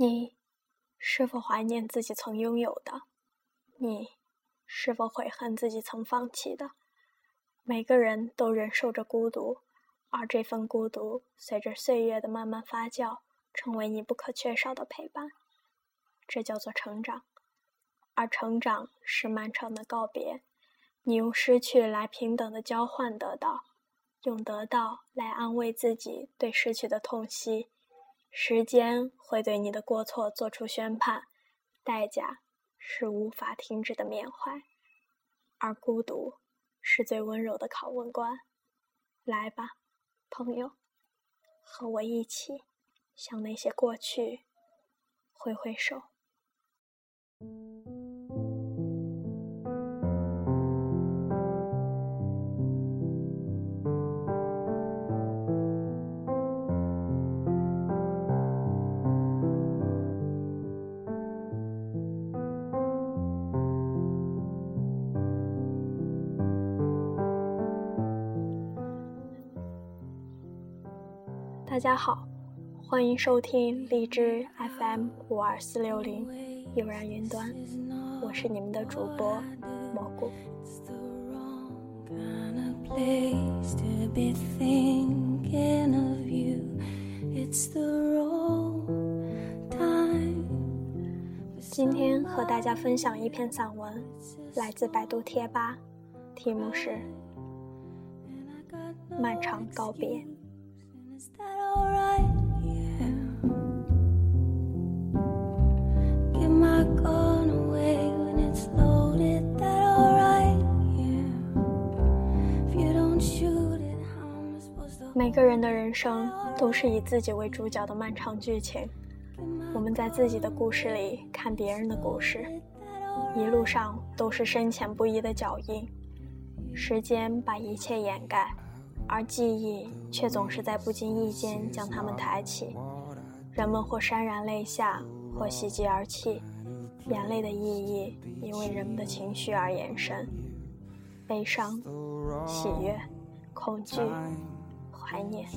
你是否怀念自己曾拥有的？你是否悔恨自己曾放弃的？每个人都忍受着孤独，而这份孤独随着岁月的慢慢发酵，成为你不可缺少的陪伴。这叫做成长，而成长是漫长的告别。你用失去来平等的交换得到，用得到来安慰自己对失去的痛惜。时间会对你的过错做出宣判，代价是无法停止的缅怀，而孤独是最温柔的拷问官。来吧，朋友，和我一起向那些过去挥挥手。大家好，欢迎收听荔枝 FM 五二四六零悠然云端，我是你们的主播蘑菇。今天和大家分享一篇散文，来自百度贴吧，题目是《漫长告别》。每个人的人生都是以自己为主角的漫长剧情。我们在自己的故事里看别人的故事，一路上都是深浅不一的脚印。时间把一切掩盖。而记忆却总是在不经意间将它们抬起，人们或潸然泪下，或喜极而泣。眼泪的意义因为人们的情绪而延伸，悲伤、喜悦、恐惧、怀念。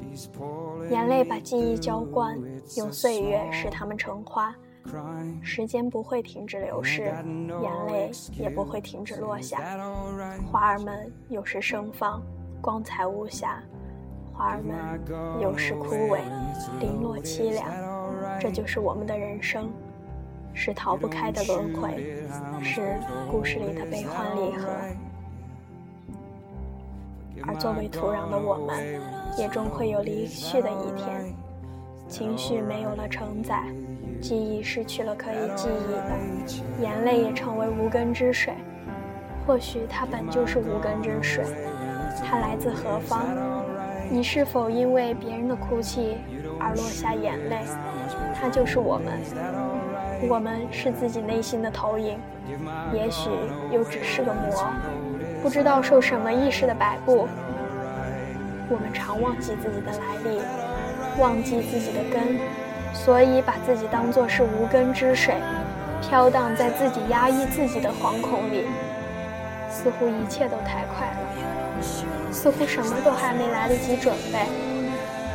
眼泪把记忆浇灌，用岁月使它们成花。时间不会停止流逝，眼泪也不会停止落下。花儿们有时盛放。光彩无瑕，花儿们有时枯萎，零落凄凉。这就是我们的人生，是逃不开的轮回，是故事里的悲欢离合。而作为土壤的我们，也终会有离去的一天。情绪没有了承载，记忆失去了可以记忆的，眼泪也成为无根之水。或许它本就是无根之水。它来自何方？你是否因为别人的哭泣而落下眼泪？它就是我们，我们是自己内心的投影，也许又只是个魔，不知道受什么意识的摆布。我们常忘记自己的来历，忘记自己的根，所以把自己当作是无根之水，飘荡在自己压抑自己的惶恐里，似乎一切都太快了。似乎什么都还没来得及准备，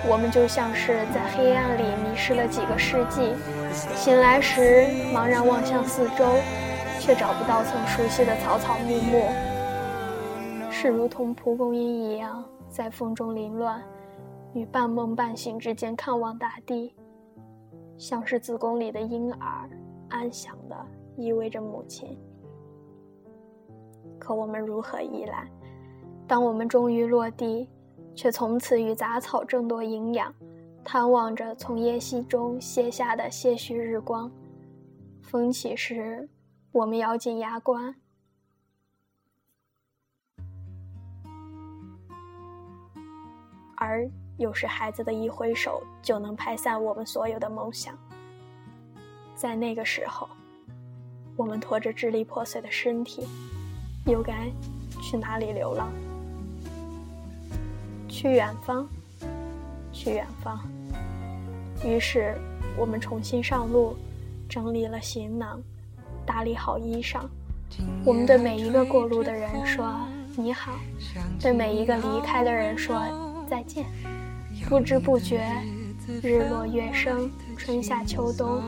我们就像是在黑暗里迷失了几个世纪，醒来时茫然望向四周，却找不到曾熟悉的草草木木，是如同蒲公英一样在风中凌乱，与半梦半醒之间看望大地，像是子宫里的婴儿安详地依偎着母亲。可我们如何依赖？当我们终于落地，却从此与杂草争夺营养，贪望着从叶隙中卸下的些许日光。风起时，我们咬紧牙关，而有时孩子的一挥手就能拍散我们所有的梦想。在那个时候，我们拖着支离破碎的身体，又该去哪里流浪？去远方，去远方。于是，我们重新上路，整理了行囊，打理好衣裳。我们对每一个过路的人说你好，对每一个离开的人说再见。不知不觉，日落月升，春夏秋冬，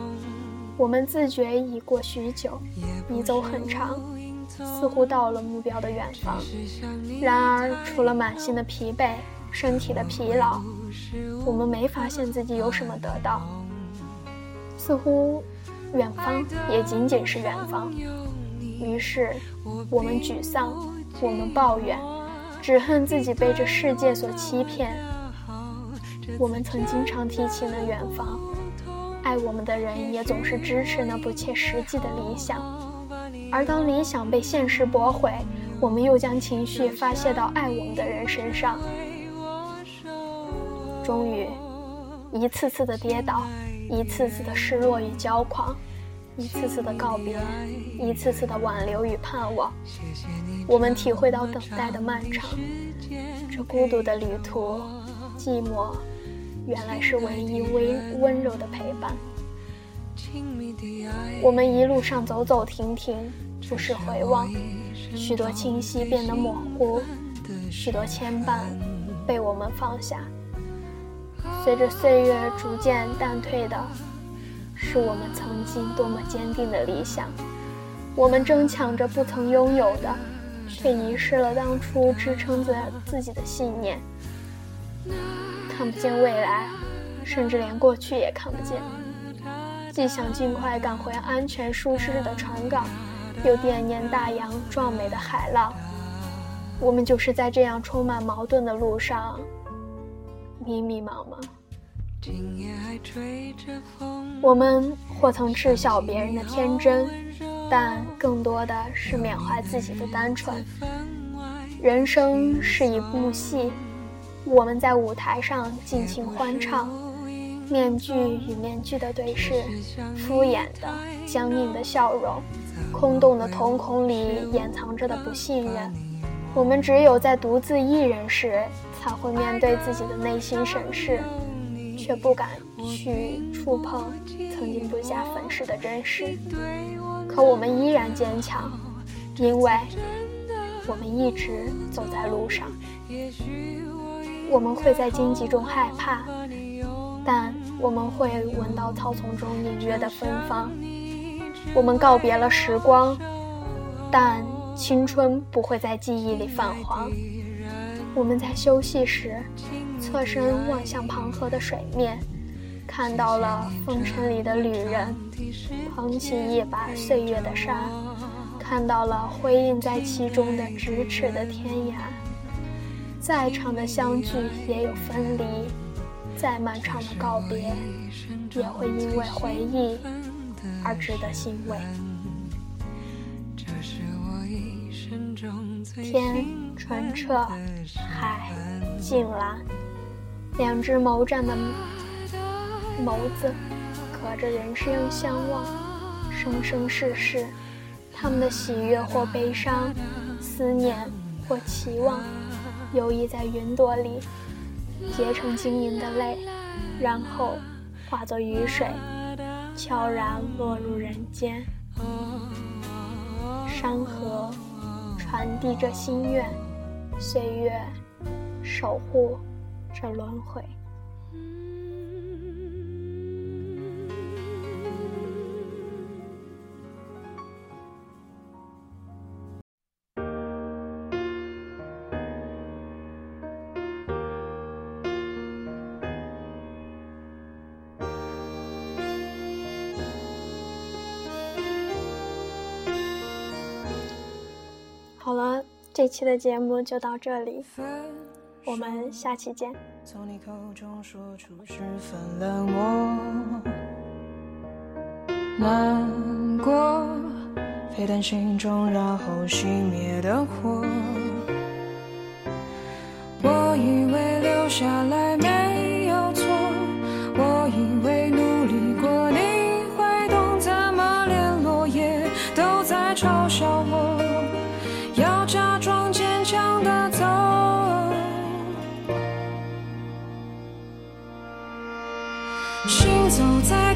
我们自觉已过许久，已走很长，似乎到了目标的远方。然而，除了满心的疲惫、身体的疲劳，我们没发现自己有什么得到。似乎，远方也仅仅是远方。于是，我们沮丧，我们抱怨，只恨自己被这世界所欺骗。我们曾经常提起那远方，爱我们的人也总是支持那不切实际的理想。而当理想被现实驳回，我们又将情绪发泄到爱我们的人身上。终于，一次次的跌倒，一次次的失落与骄狂。一次次的告别，一次次的挽留与盼望，我们体会到等待的漫长。这孤独的旅途，寂寞，原来是唯一温温柔的陪伴。我们一路上走走停停，不时回望，许多清晰变得模糊，许多牵绊被我们放下。随着岁月逐渐淡退的。是我们曾经多么坚定的理想，我们争抢着不曾拥有的，却遗失了当初支撑着自己的信念。看不见未来，甚至连过去也看不见。既想尽快赶回安全舒适的船港，又惦念大洋壮美的海浪。我们就是在这样充满矛盾的路上，迷迷茫茫。我们或曾嗤笑别人的天真，但更多的是缅怀自己的单纯。人生是一部戏，我们在舞台上尽情欢唱，面具与面具的对视，敷衍的、僵硬的笑容，空洞的瞳孔里掩藏着的不信任。我们只有在独自一人时，才会面对自己的内心审视。却不敢去触碰曾经不加粉饰的真实，可我们依然坚强，因为我们一直走在路上。我们会在荆棘中害怕，但我们会闻到草丛中隐约的芬芳。我们告别了时光，但青春不会在记忆里泛黄。我们在休息时。侧身望向旁河的水面，看到了风尘里的旅人，捧起一把岁月的沙，看到了辉映在其中的咫尺的天涯。再长的相聚也有分离，再漫长的告别也会因为回忆而值得欣慰。天纯澈，海静蓝。两只眸湛的眸子，隔着人生相望，生生世世，他们的喜悦或悲伤，思念或期望，游弋在云朵里，结成晶莹的泪，然后化作雨水，悄然落入人间。山河传递着心愿，岁月守护。着轮回。好了，这期的节目就到这里。我们下期见从你口中说出十分冷漠难过沸腾心中然后熄灭的火走在